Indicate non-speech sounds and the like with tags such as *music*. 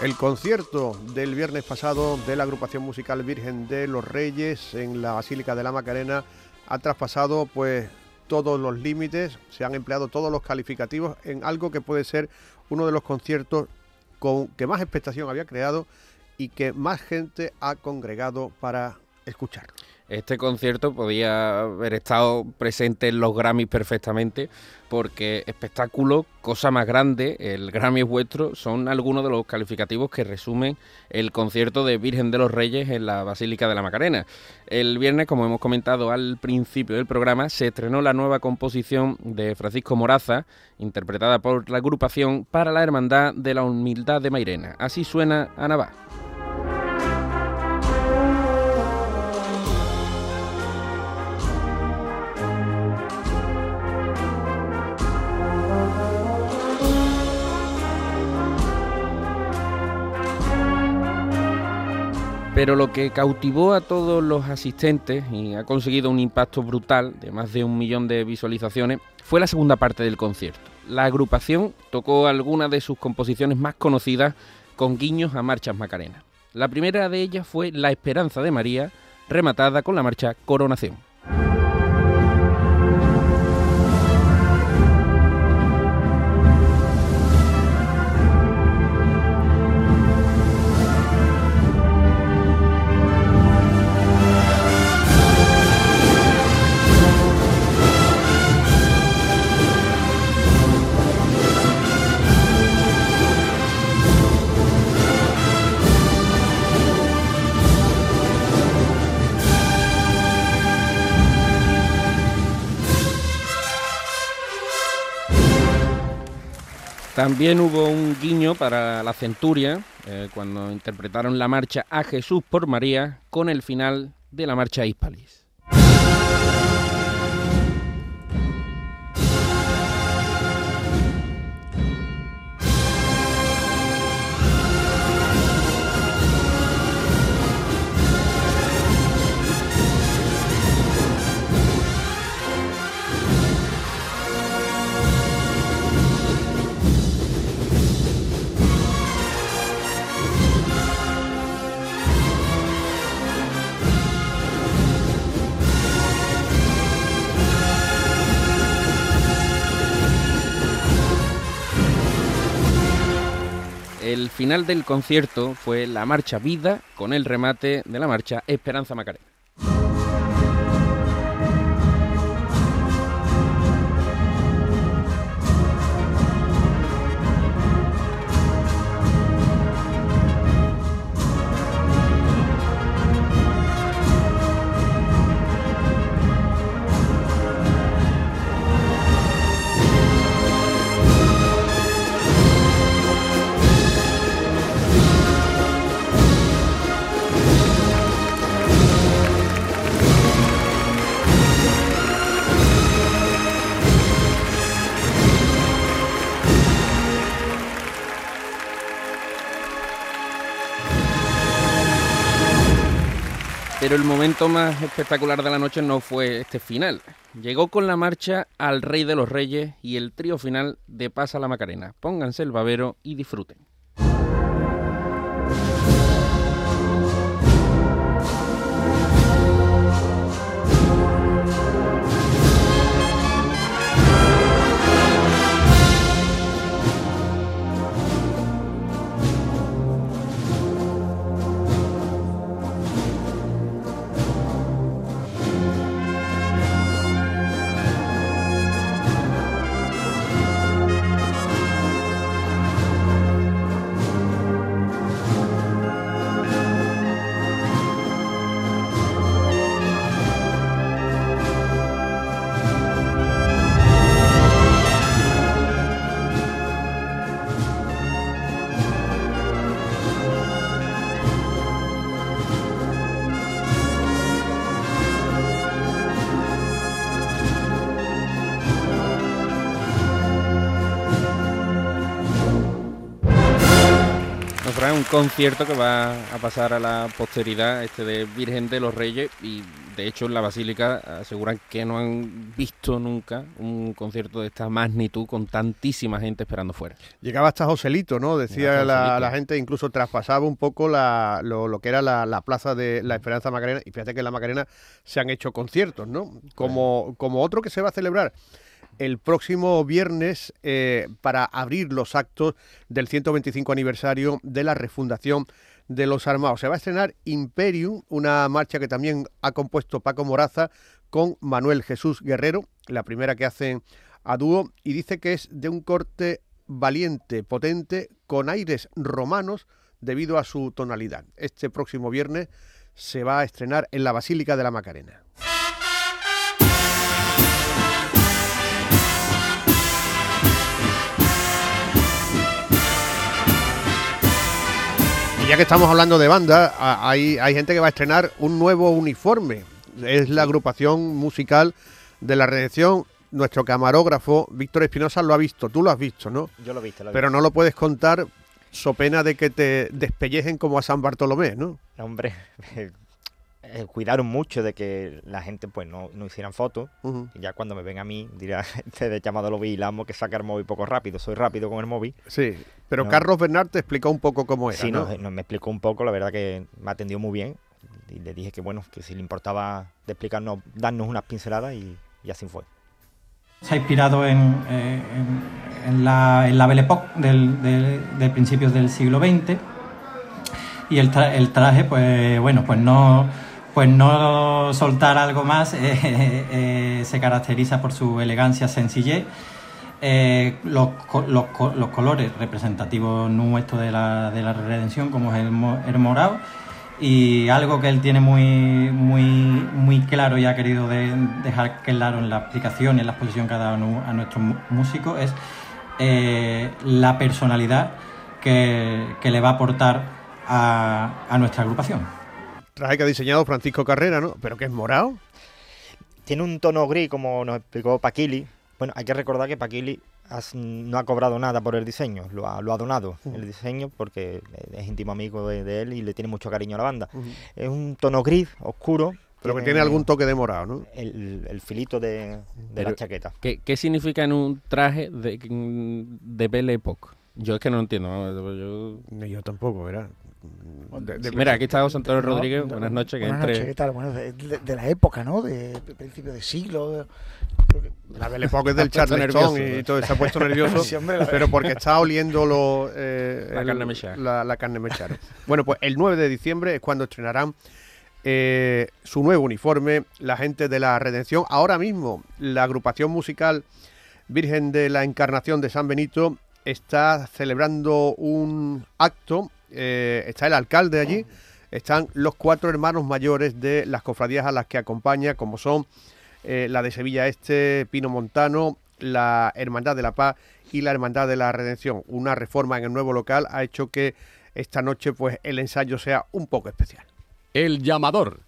El concierto del viernes pasado de la agrupación musical Virgen de los Reyes en la Basílica de la Macarena ha traspasado pues todos los límites, se han empleado todos los calificativos en algo que puede ser uno de los conciertos con que más expectación había creado y que más gente ha congregado para escucharlo. Este concierto podía haber estado presente en los Grammys perfectamente, porque espectáculo, cosa más grande, el Grammy es vuestro, son algunos de los calificativos que resumen el concierto de Virgen de los Reyes en la Basílica de la Macarena. El viernes, como hemos comentado al principio del programa, se estrenó la nueva composición de Francisco Moraza, interpretada por la agrupación para la Hermandad de la Humildad de Mairena. Así suena Anabá. Pero lo que cautivó a todos los asistentes y ha conseguido un impacto brutal de más de un millón de visualizaciones fue la segunda parte del concierto. La agrupación tocó algunas de sus composiciones más conocidas con guiños a marchas macarenas. La primera de ellas fue La Esperanza de María, rematada con la marcha Coronación. También hubo un guiño para la Centuria, eh, cuando interpretaron la marcha A Jesús por María con el final de la marcha Hispalis. El final del concierto fue la marcha Vida con el remate de la marcha Esperanza Macarena. Pero el momento más espectacular de la noche no fue este final. Llegó con la marcha al Rey de los Reyes y el trío final de Pasa la Macarena. Pónganse el babero y disfruten. Un concierto que va a pasar a la posteridad, este de Virgen de los Reyes, y de hecho, en la Basílica aseguran que no han visto nunca un concierto de esta magnitud con tantísima gente esperando fuera. Llegaba hasta Joselito, ¿no? Decía la, gente, incluso traspasaba un poco lo, que era la, plaza de la Esperanza Macarena. Y fíjate que en la Macarena se han hecho conciertos, ¿no? Como, como otro que se va a celebrar el próximo viernes eh, para abrir los actos del 125 aniversario de la refundación de los armados. Se va a estrenar Imperium, una marcha que también ha compuesto Paco Moraza con Manuel Jesús Guerrero, la primera que hacen a dúo, y dice que es de un corte valiente, potente, con aires romanos debido a su tonalidad. Este próximo viernes se va a estrenar en la Basílica de la Macarena. Ya que estamos hablando de banda, hay, hay gente que va a estrenar un nuevo uniforme. Es la agrupación musical de la redención. Nuestro camarógrafo, Víctor Espinosa, lo ha visto. Tú lo has visto, ¿no? Yo lo he visto. Pero no lo puedes contar so pena de que te despellejen como a San Bartolomé, ¿no? Hombre, *laughs* Eh, cuidaron mucho de que la gente pues no, no hicieran fotos. Y ya cuando me ven a mí, dirá, *laughs* este de llamado lo vigilamos que saca el móvil poco rápido. Soy rápido con el móvil. Sí, pero Carlos Bernard te explicó un poco cómo era. Sí, ¿no? me explicó un poco, la verdad que me atendió muy bien. Y le dije que bueno, que si le importaba de explicarnos, darnos unas pinceladas y, así fue. Se ha inspirado en, eh, en, la, en la Belle Époque del, de, principios del siglo XX. Y el, el traje, pues bueno, pues no pues no soltar algo más *laughs* eh, eh, se caracteriza por su elegancia, sencillez. Eh, los, colores representativos nuestros de la, de la redención, como es el, morado, y algo que él tiene muy, muy, muy claro y ha querido dejar claro en la aplicación y en la exposición que ha dado a nuestros músicos es la personalidad que, le va a aportar a nuestra agrupación. Traje que ha diseñado Francisco Carrera, ¿no? ¿Pero que es morado? Tiene un tono gris, como nos explicó Paquili. Bueno, hay que recordar que Paquili no ha cobrado nada por el diseño, lo ha, donado el diseño porque es íntimo amigo de, él y le tiene mucho cariño a la banda. Es un tono gris, oscuro. Pero que tiene algún toque de morado, ¿no? El, filito de, la chaqueta. ¿qué, significa en un traje de, de Belle Époque? Yo es que no lo entiendo. Yo, yo tampoco, ¿verdad? Mira, aquí está José Antonio Rodríguez. buenas noches. Buenas noches, ¿qué tal? Bueno, de, la época, ¿no? De, principio de siglo. La Belle Époque es del *laughs* Charleston y, todo, se ha puesto nervioso, *laughs* pero porque está oliendo lo, eh, la, carne mechada. La, carne mechada. bueno, pues el 9 de diciembre es cuando estrenarán eh, su nuevo uniforme, la gente de la Redención. Ahora mismo, la agrupación musical Virgen de la Encarnación de San Benito está celebrando un acto eh, está el alcalde allí, están los cuatro hermanos mayores de las cofradías a las que acompaña, como son eh, la de Sevilla Este, Pino Montano, la Hermandad de la Paz y la Hermandad de la Redención. Una reforma en el nuevo local ha hecho que esta noche pues el ensayo sea un poco especial. El llamador